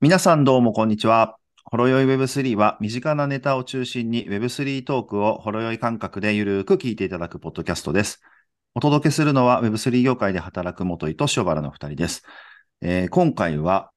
皆さんどうもこんにちは。ほろよい Web3 は身近なネタを中心に Web3 トークをほろよい感覚でゆるーく聞いていただくポッドキャストです。お届けするのは Web3 業界で働く元井と塩原の二人です。えー今回は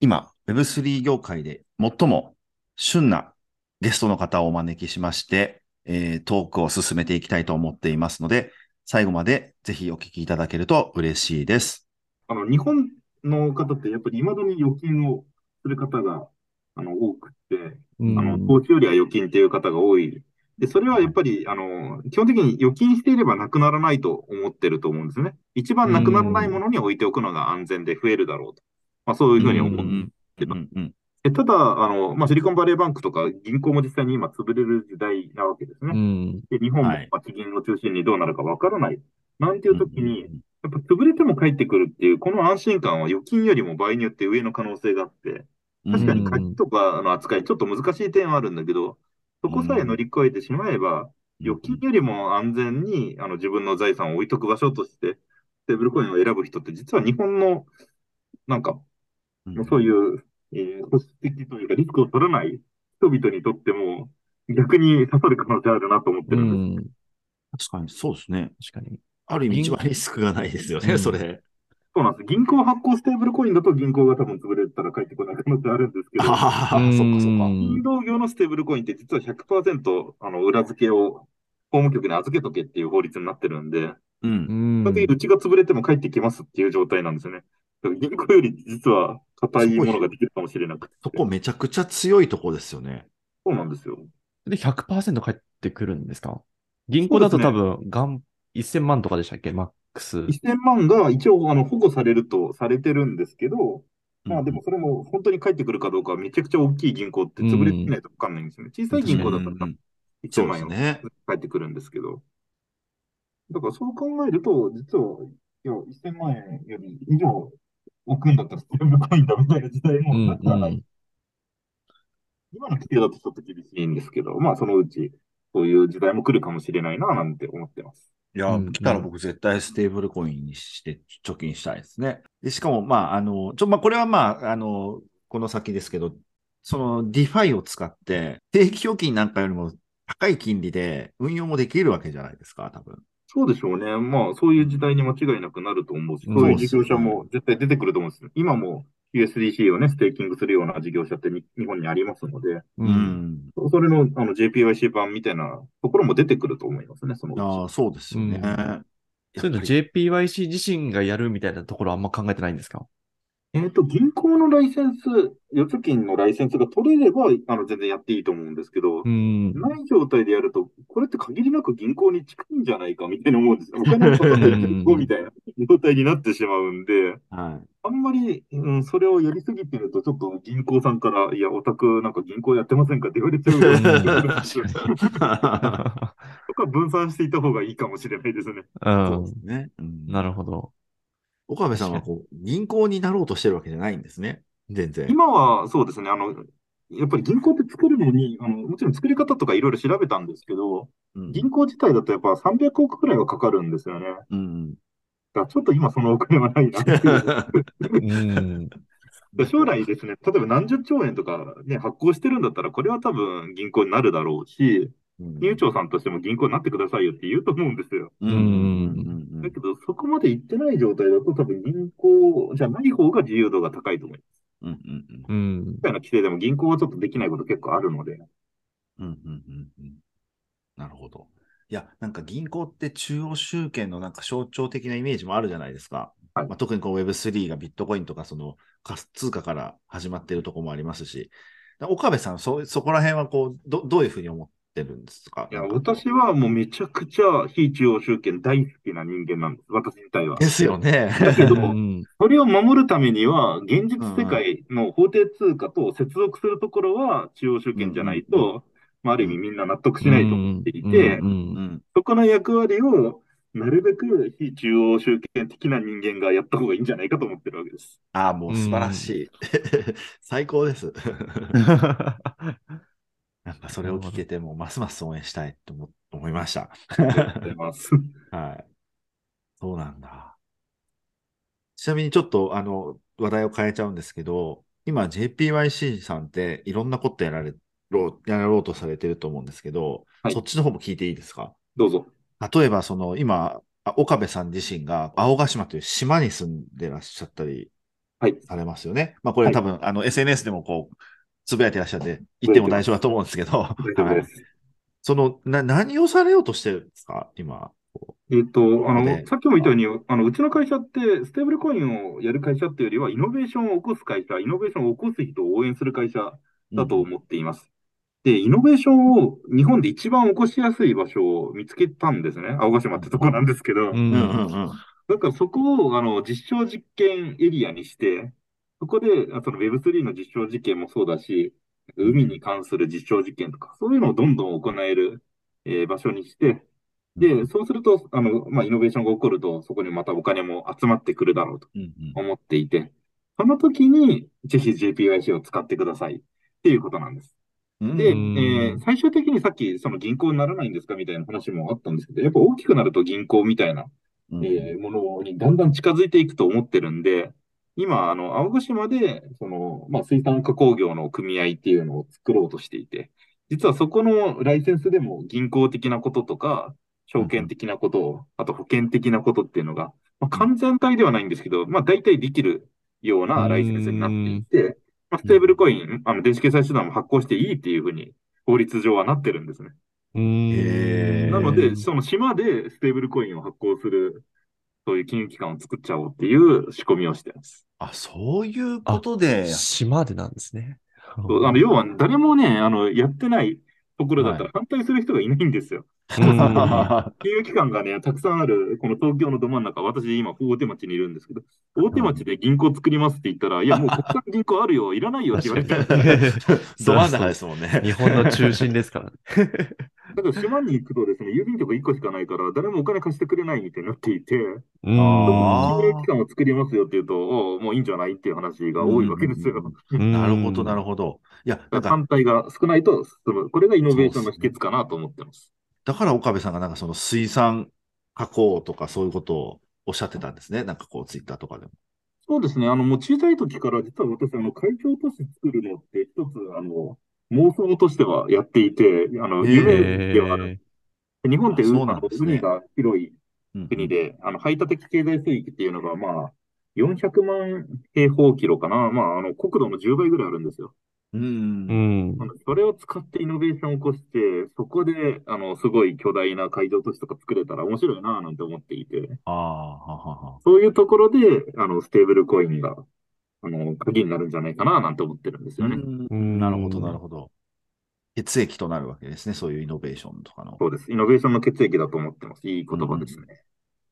今 Web3 業界で最も旬なゲストの方をお招きしまして、えートークを進めていきたいと思っていますので、最後までぜひお聞きいただけると嬉しいです。あの、日本の方ってやっぱり未だに預金をする方が、あの、多くて、うんあの、投資よりは預金っていう方が多い。で、それはやっぱり、あの、基本的に預金していればなくならないと思ってると思うんですね。一番なくならないものに置いておくのが安全で増えるだろうと。まあ、そういうふうに思う。うんうんうんでただ、あの、まあ、シリコンバレーバンクとか銀行も実際に今潰れる時代なわけですね。うん。で、日本も地銀を中心にどうなるかわからない。なんていう時に、うんやっぱ潰れても帰ってくるっていう、この安心感は預金よりも場合によって上の可能性があって、確かに鍵とかの扱い、ちょっと難しい点はあるんだけど、そこさえ乗り越えてしまえば、預金よりも安全にあの自分の財産を置いとく場所として、ステーブルコインを選ぶ人って、実は日本の、なんか、うんそういう、えー保守的というか、リスクを取らない人々にとっても、逆に刺さる可能性あるなと思ってうるんです。ん。確かにそうですね。確かに。ある意味一番リスクがないですよね、うんそれ。そうなんです。銀行発行ステーブルコインだと銀行が多分潰れたら帰ってこない可能性あるんですけど、ああ、そっかそっか。金融業のステーブルコインって実は100%あの裏付けを法務局に預けとけっていう法律になってるんで、うん。ん基本的にうちが潰れても帰ってきますっていう状態なんですよね。だから銀行より実は硬いものができるかもしれなくて。そこめちゃくちゃ強いとこですよね。そうなんですよ。で、100%返ってくるんですか？銀行だと多分、がん、1000万とかでしたっけ？マックス。1000万が一応あの保護されるとされてるんですけど、まあでもそれも本当に帰ってくるかどうかはめちゃくちゃ大きい銀行って潰れてみないと分かんないんですよね。小さい銀行だったらうん1000そうで万円。返ってくるんですけど。だからそう考えると、実は、いや、1000万円より以上置くんだったらステーブルコインだみたいな時代もうんなくはない。うん今の規定だとちょっと厳しいんですけど、まあそのうちそういう時代も来るかもしれないななんて思ってます。いや、うん来たら僕絶対ステーブルコインにして貯金したいですね。でしかも、まあ、あの、ちょ、まあ、これはまあ、あの、この先ですけど、その DeFi を使って、定期預金なんかよりも高い金利で運用もできるわけじゃないですか、多分。そうでしょうね。まあそういう時代に間違いなくなると思うし、うんそういう事業者も絶対出てくると思うんですよ。今も USDC をね、ステーキングするような事業者ってに日本にありますので、う。うんん。それのあの JPYC 版みたいなところも出てくると思いますね、その。ああ、そうですよね。うんそういうの JPYC 自身がやるみたいなところあんま考えてないんですか？えっと、銀行のライセンス、預貯金のライセンスが取れれば、あの、全然やっていいと思うんですけど、うん。ない状態でやると、これって限りなく銀行に近いんじゃないかみたいな思うんですよ。お金をかかってる銀行みたいな状態になってしまうんで、はい。あんまり、うん、それをやりすぎてると、ちょっと銀行さんから、いや、オタクなんか銀行やってませんかって言われちゃうよ とか分散していた方がいいかもしれないですね。うんそうで。すね。うんなるほど。岡部さんはこう、銀行になろうとしてるわけじゃないんですね。全然。今はそうですね、あの、やっぱり銀行って作るのに、あの、もちろん作り方とかいろいろ調べたんですけど、うん銀行自体だとやっぱ300億くらいはかかるんですよね。うん。らちょっと今そのお金はないな 将来ですね、例えば何十兆円とかね、発行してるんだったら、これは多分銀行になるだろうし、うん金融庁さんとしても銀行になってくださいよって言うと思うんですよ。だけど、そこまで行ってない状態だと、多分銀行じゃない方が自由度が高いと思います。うん。うん。うんみ。たいな規定でも銀行はちょっとできないこと結構あるので。うん。うん。うん。なるほど。いや、なんか銀行って中央集権のなんか象徴的なイメージもあるじゃないですか。はいまあ、特にこう Web3 がビットコインとかその通貨から始まっているところもありますし、岡部さん、そ、そこら辺はこう、ど、どういうふうに思ってるんですか？いや、私はもうめちゃくちゃ非中央集権大好きな人間なんです。私自体は。ですよね。だけど うんそれを守るためには、現実世界の法定通貨と接続するところは中央集権じゃないうんうんと、まあ、ある意味みんな納得しないと思っていて。そこの役割をなるべく非中央集権的な人間がやった方がいいんじゃないかと思ってるわけです。ああ、もう素晴らしい。最高です。なんかそれを聞けても、ますます応援したいと思思いました。ありがとうございます。はい。そうなんだ。ちなみにちょっと、あの、話題を変えちゃうんですけど、今 JPYC さんっていろんなことやられやろうとされてると思うんですけど、はいそっちの方も聞いていいですか？どうぞ。例えば、その今、あ岡部さん自身が青ヶ島という島に住んでらっしゃったりはい。されますよね。まあこれはい多分、あの SNS でもこう、つぶやいてらっしゃって、言っても大丈夫だと思うんですけど、はい。その、な、何をされようとしてるんですか？今。えっと、あので、さっきも言ったように、あの、うちの会社って、ステーブルコインをやる会社っていうよりは、イノベーションを起こす会社、イノベーションを起こす人を応援する会社だと思っています。で、イノベーションを日本で一番起こしやすい場所を見つけたんですね。青ヶ島ってとこなんですけど。ううんんうんうん。だからそこをあの実証実験エリアにして、そこであその Web3 の実証実験もそうだし、海に関する実証実験とか、そういうのをどんどん行える、えー場所にして、で、そうすると、あの、まあ、イノベーションが起こると、そこにまたお金も集まってくるだろうと思っていて、その時に、ぜひ JPYC を使ってくださいっていうことなんです。うん。で、えうんー最終的にさっき、その銀行にならないんですかみたいな話もあったんですけど、やっぱ大きくなると銀行みたいなうん。えーものにだんだん近づいていくと思ってるんで、今、あの、青ヶ島で、その、まあ、水産加工業の組合っていうのを作ろうとしていて、実はそこのライセンスでも銀行的なこととか、証券的なことを、あと保険的なことっていうのが、まあ、完全体ではないんですけど、まあ、大体できるようなライセンスになっていて、まあ、ステーブルコイン、あの、電子決済手段も発行していいっていうふうに、法律上はなってるんですね。なので、その島でステーブルコインを発行する、そういう金融機関を作っちゃおうっていう仕込みをしてます。あ、そういうことで、島でなんですね。そうあの要は、誰もね、あの、やってないところだったら反対する人がいないんですよ。うん金融機関がね、たくさんある、この東京のど真ん中、私今、大手町にいるんですけど、大手町で銀行作りますって言ったら、いや、もう国産銀行あるよ、いらないよって言われて、だかど真ん中ですもんね。日本の中心ですからね。ら島に行くとですね、郵便局1個しかないから、誰もお金貸してくれないみたいになっていて、金融機関を作りますよって言うと、もういいんじゃないっていう話が多いわけですよ。なるほど、なるほほど。いや、反対が少ないと進む。これがイノベーションの秘訣かなと思ってます。だから岡部さんがなんかその水産加工とかそういうことをおっしゃってたんですね。なんかこう、ツイッターとかでも。そうですね。あの、もう小さい時から実は私、あの、海峡都市作るのって一つ、あの、妄想としてはやっていて、あの、夢ではある。日本って海なんですね海が広いうん国で、あの、排他的経済水域っていうのが、まあ、400万平方キロかな。まあ、あの、国土の10倍ぐらいあるんですよ。うん。うんあのそれを使ってイノベーションを起こして、そこで、あの、すごい巨大な海上都市とか作れたら面白いなぁなんて思っていて、ああ、ははは。そういうところで、あの、ステーブルコインが、あの、鍵になるんじゃないかななんて思ってるんですよね。うんなるほど、なるほど。血液となるわけですね。そういうイノベーションとかの。そうです。イノベーションの血液だと思ってます。いい言葉ですね。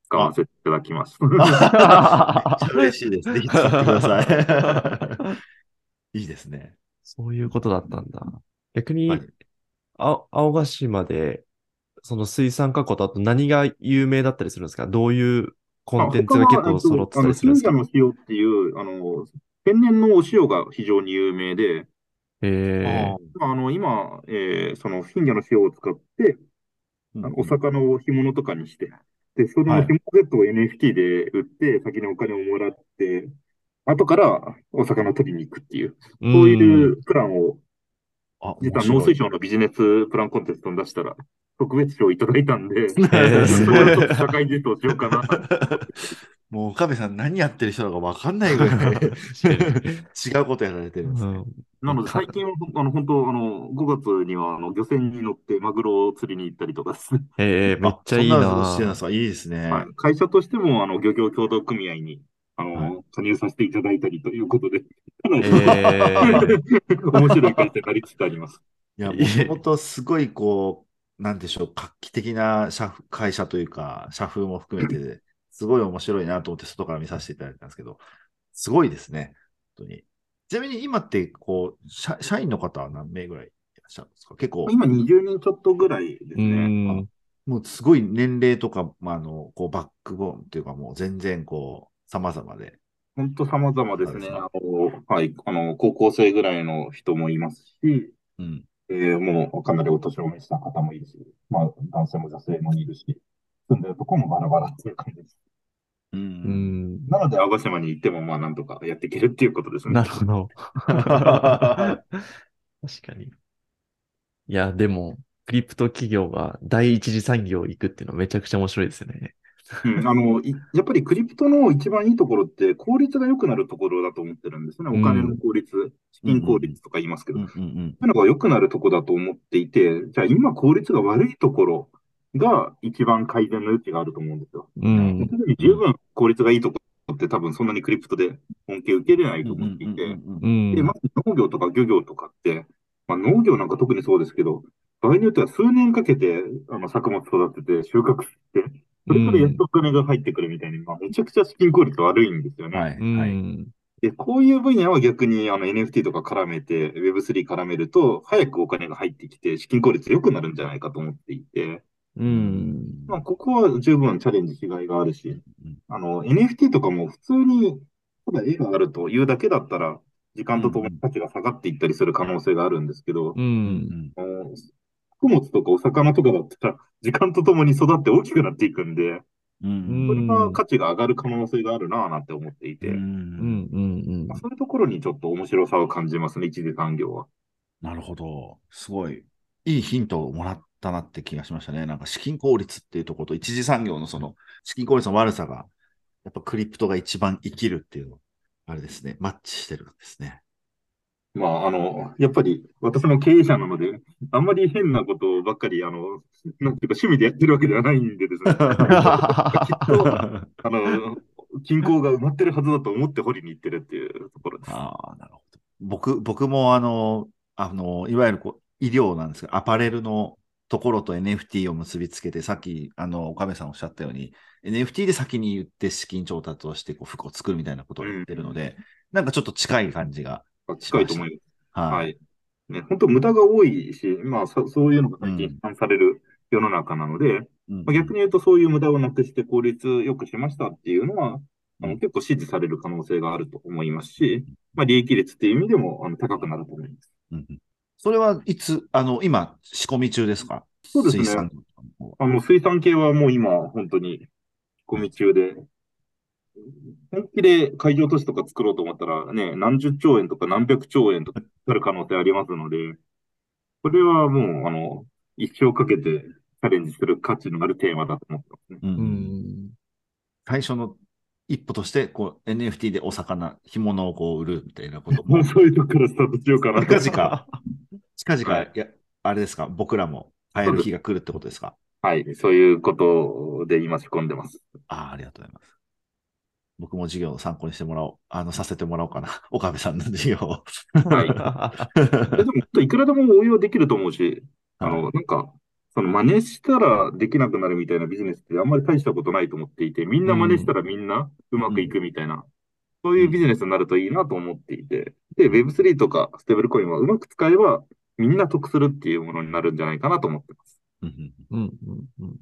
使わせていただきます。嬉しいです。ぜひ使ってください。いいですね。そういうことだったんだ。逆に、はい。あ青ヶ島で、その水産加工とあと何が有名だったりするんですか？どういうコンテンツが結構揃ってたりするんですか？あの、金魚の塩っていう、あの、天然のお塩が非常に有名で、えまあ、あの、今、えーその、金魚の塩を使って、あのお魚を干物とかにして、で、そのはい。干物セットを NFT で売って、先にお金をもらって、後からお魚を取りに行くっていう、ー、そういんうプランを、あ、実は農水省のビジネスプランコンテストに出したら、特別賞をいただいたんで、えーそれをちょっと社会実装しようかな。もう岡部さん何やってる人だか分かんないぐらい 違うことやられてるんですね。なので、最近は、あの、本当、あの、5月には、あの、漁船に乗ってマグロを釣りに行ったりとかですね。えー、めっちゃいいあそんなのなしてるんですか？いいですね。はい。会社としても、あの、漁業協同組合に、あの、は加入させていただいたりということで、かなり、え面白い会社になりつつあります。いや、もともとすごいこう、なんでしょう、画期的な社風会社というか、社風も含めて、すごい面白いなと思って外から見させていただいたんですけど、すごいですね、本当に。ちなみに今って、こう、社社員の方は何名ぐらいいらっしゃるんですか？結構、今20人ちょっとぐらいですうね。ん。もうすごい年齢とか、まあ、あの、こう、バックボーンというか、もう全然こう、様々で。本当様々ですね。あの、はい。あの、高校生ぐらいの人もいますし、うん。えーもうかなりお年を召した方もいるし、まあ、男性も女性もいるし、住んでるとこもバラバラっていう感じです。う。うんん。なので、青ヶ島に行っても、まあ、なんとかやっていけるっていうことですね。なるほど。確かに。いや、でも、クリプト企業が第一次産業行くっていうのはめちゃくちゃ面白いですよね。うん、あの、いやっぱりクリプトの一番いいところって、効率が良くなるところだと思ってるんですね。お金の効率、資金効率とか言いますけど、うんそういうのが良くなるところだと思っていて、じゃあ今効率が悪いところが一番改善の余地があると思うんですよ。うん。十分効率がいいところって多分そんなにクリプトで恩恵を受けれないと思っていて。で、まず農業とか漁業とかって、まあ、農業なんか特にそうですけど、場合によっては数年かけてあの作物育てて収穫して、それからやっとお金が入ってくるみたいに、まあ、めちゃくちゃ資金効率悪いんですよね。はい、うん。はい。で、こういう分野は逆にあの NFT とか絡めて、Web3 絡めると、早くお金が入ってきて、資金効率良くなるんじゃないかと思っていて、うん。まあ、ここは十分チャレンジしがいがあるしうん、あの、NFT とかも普通に、ただ絵があるというだけだったら、時間とともに価値が下がっていったりする可能性があるんですけどう、。うんんあの穀物とかお魚とかだったら、時間とともに育って大きくなっていくんで、うんうんそれが価値が上がる可能性があるなぁなんて思っていて、うんうん。うん。まあ、そういうところにちょっと面白さを感じますね、一次産業は。なるほど。すごい、いいヒントをもらったなって気がしましたね。なんか資金効率っていうところと一次産業のその資金効率の悪さが、やっぱクリプトが一番生きるっていうの、あれですね、マッチしてるんですね。まあ、あの、やっぱり私も経営者なので、あんまり変なことばっかり、あの、なんていうか趣味でやってるわけではないんでですね、きっと、あの、均衡が埋まってるはずだと思って掘りに行ってるっていうところです。ああ、なるほど。僕、僕もあの、あの、いわゆるこう医療なんですが、アパレルのところと NFT を結びつけて、さっき、あの、岡部さんおっしゃったように、NFT で先に言って資金調達をして、こう、服を作るみたいなことを言ってるので、なんかちょっと近い感じが。近いと思います。は。はい。い。ね、本当無駄が多いし、まあ、そそういうのが最近うん。批判される世の中なので、うん。まあ、逆に言うとそういう無駄をなくして効率よくしましたっていうのは、あうん。の結構支持される可能性があると思いますし、まあ、利益率っていう意味でもあの高くなると思います。うんうん。それはいつ、あの、今、仕込み中ですか？そうですね。水産あの、水産系はもう今、本当に仕込み中で、本気で海上都市とか作ろうと思ったらね、何十兆円とか何百兆円とかかかる可能性ありますので、これはもう、あの、一生かけてチャレンジする価値のあるテーマだと思ってますね。うんうん。最初の一歩として、こう、NFT でお魚、干物をこう売るみたいなことも そういうとこからスタートしようかなと。近々、近々、はいいや、あれですか、僕らも買える日が来るってことですか？はい、そういうことで今仕込んでます。ああ、ありがとうございます。僕も授業を参考にしてもらおう、あの、させてもらおうかな。岡部さんの授業を。はい。でも、いくらでも応用できると思うし、あの、なんか、その真似したらできなくなるみたいなビジネスってあんまり大したことないと思っていて、みんな真似したらみんなうまくいくみたいな、そういうビジネスになるといいなと思っていて、で、Web3 とかステーブルコインはうまく使えば、みんな得するっていうものになるんじゃないかなと思ってます。うんうんうんうんうん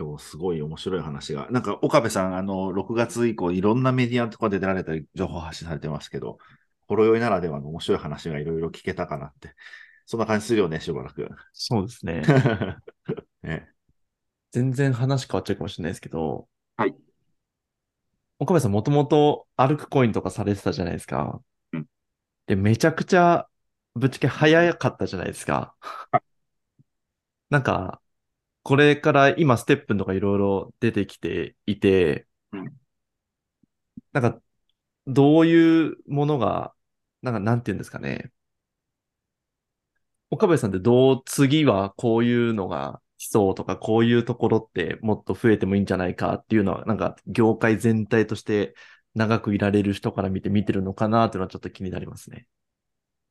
今日すごい面白い話が。なんか、岡部さん、あの、6月以降、いろんなメディアとかで出られたり、情報発信されてますけど、ほろ酔いならではの面白い話がいろいろ聞けたかなって。そんな感じするよね、しばらく。そうですね。ね、全然話変わっちゃうかもしれないですけど、はい。岡部さんもともと歩くコインとかされてたじゃないですか。うんで、めちゃくちゃぶっちゃけ早かったじゃないですか。はいなんか、これから今ステップンとかいろいろ出てきていて、うんなんか、どういうものが、なんか、なんて言うんですかね。岡部さんってどう、次はこういうのが来そうとか、こういうところってもっと増えてもいいんじゃないかっていうのは、なんか、業界全体として長くいられる人から見て見てるのかなっていうのはちょっと気になりますね。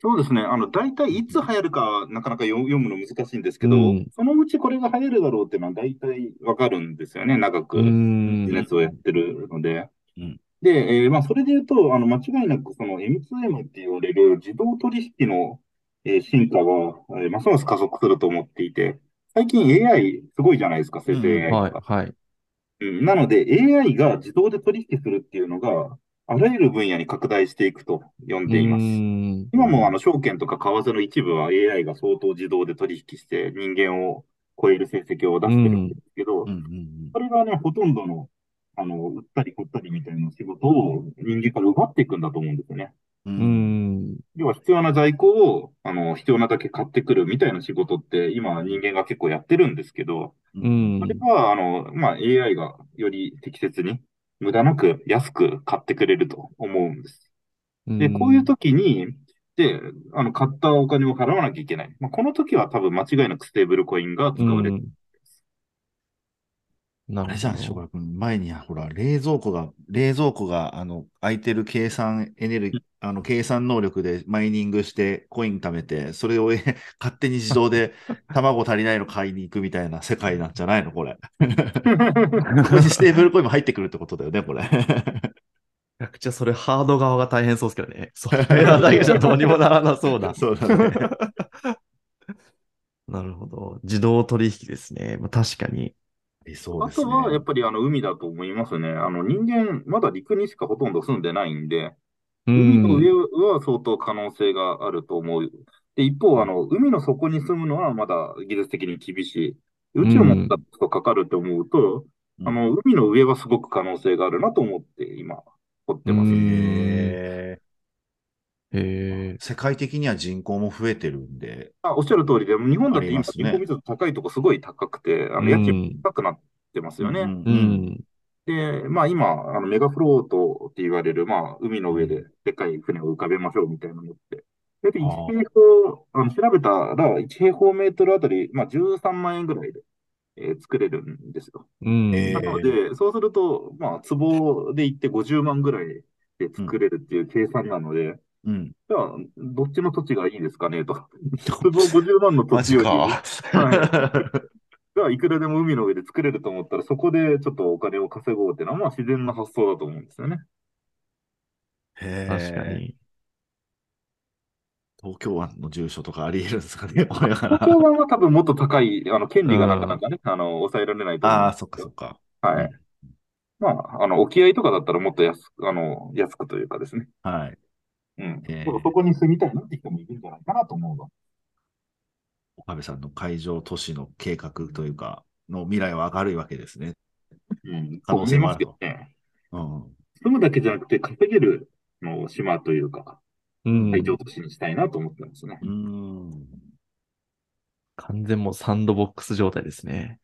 そうですね。あの、大体いつ流行るかなかなか読読むの難しいんですけど、うんそのうちこれが流行るだろうっていうのは大体わかるんですよね。長くビん。ジネスをやってるので。うんで、えーまあ、それで言うと、あの、間違いなくその M2M って言われる自動取引の、えー進化が、えーますます加速すると思っていて、最近 AI すごいじゃないですか、生成 AI はい、が。はい。うんなので AI が自動で取引するっていうのが、あらゆる分野に拡大していくと呼んでいます。今もあの証券とか為替の一部は AI が相当自動で取引して人間を超える成績を出してるんですけどうん、うんそれがね、ほとんどのあの、売ったり買ったりみたいな仕事を人間から奪っていくんだと思うんですよね。う。うんん。要は必要な在庫を、あの、必要なだけ買ってくるみたいな仕事って今人間が結構やってるんですけど、うんそれは、あの、まあ、AI がより適切に無駄なく安く買ってくれると思うんです。で、こういう時に、で、あの、買ったお金を払わなきゃいけない。まあ、この時は多分間違いなくステーブルコインが使われる。うんなるほあれじゃん、ど。翔く君。前に、ほら、冷蔵庫が、冷蔵庫が、あの、空いてる計算エネルギー、あの、計算能力でマイニングしてコイン貯めて、それをえ 勝手に自動で 卵足りないの買いに行くみたいな世界なんじゃないのこれ。ここにステーブルコインも入ってくるってことだよね、これ。めちゃくちゃそれハード側が大変そうですけどね。ソフトウェアだけじゃどうにもならなそうだ。そうだね。なるほど。自動取引ですね。まあ、確かに。理想ですね。あとは、やっぱりあの、海だと思いますね。あの、人間、まだ陸にしかほとんど住んでないんで、う海の上ん。は相当可能性があると思う。で、一方、あの、海の底に住むのはまだ技術的に厳しい。宇宙もちょっとかかると思うと、うんあの、海の上はすごく可能性があるなと思って、今、掘ってます。うんへへえ。ー世界的には人口も増えてるんで、あ、おっしゃる通りで、日本だって今、人口密度高いとこすごい高くて、あの、うん家賃高くなってますよね。うんううんん。で、まあ今、あのメガフロートって言われる、まあ海の上ででかい船を浮かべましょうみたいなのって。大体1あー平方、あの調べたら1平方メートルあたり、まあ13万円ぐらいで、えー作れるんですよ。うん。えーなので、そうすると、まあ壺で行って50万ぐらいで作れるっていう計算なので、うん。じゃあ、どっちの土地がいいですかねと。壺50万の土マ地より、ジか。がいくらでも海の上で作れると思ったら、そこでちょっとお金を稼ごうっていうのは、まあ自然な発想だと思うんですよね。へ確かーに。東京湾の住所とかあり得るんですかね。東京湾は多分もっと高い、あの、権利がなかなかね、あの、抑えられないと思うんああ、そっかそっか。はいうん。まあ、あの、沖合とかだったらもっと安く、あの、安くというかですね。はい。うん。えーそそこに住みたいなって人もいるんじゃないかなと思うの。岡部さんの海上都市の計画というか、の未来は明るいわけですね。うん。可能性もあるそう思いますけどね。うん。住むだけじゃなくて稼げるの島というか、うん。海上都市にしたいなと思ってますねう。ん。完全もうサンドボックス状態ですね。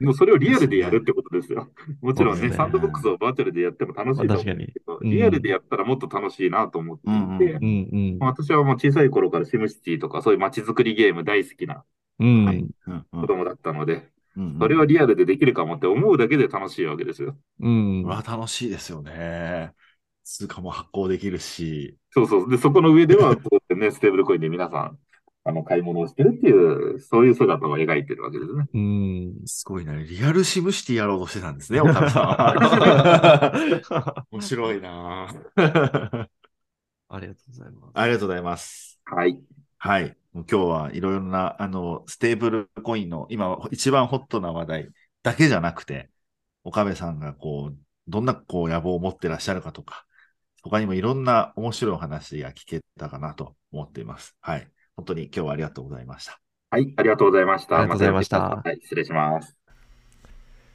でもそれをリアルでやるってことですよ。もちろんね、ねサンドボックスをバーチャルでやっても楽しいと思うけど、にうんリアルでやったらもっと楽しいなと思っていて、うんうんうんうんまあ私はもう小さい頃からシムシティとかそういう街づくりゲーム大好きなうん。はい。うんうん子供だったので、うんそれはリアルでできるかもって思うだけで楽しいわけですよ。うん。うわ、楽しいですよね。通貨も発行できるし。そうそう。で、そこの上では、こうやってね、ステーブルコインで皆さん、あの、買い物をしてるっていう、そういう姿を描いてるわけですね。うん。すごいな。リアルシムシティやろうとしてたんですね、岡部さん。面白いな ありがとうございます。ありがとうございます。はい。はい。もう今日はいろいろな、あの、ステーブルコインの今一番ホットな話題だけじゃなくて、岡部さんがこう、どんなこう野望を持ってらっしゃるかとか、他にもいろんな面白いお話が聞けたかなと思っています。はい。本当に今日はありがとうございました。はい。ありがとうございました。ありがとうございましたはい。失礼します。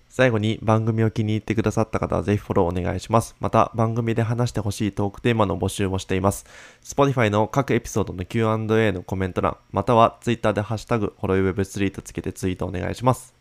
最後に番組を気に入ってくださった方はぜひフォローお願いします。また番組で話してほしいトークテーマの募集もしています。Spotify の各エピソードの Q&A のコメント欄、または Twitter でハッシュタグ、ホロイウェブ3とつけてツイートお願いします。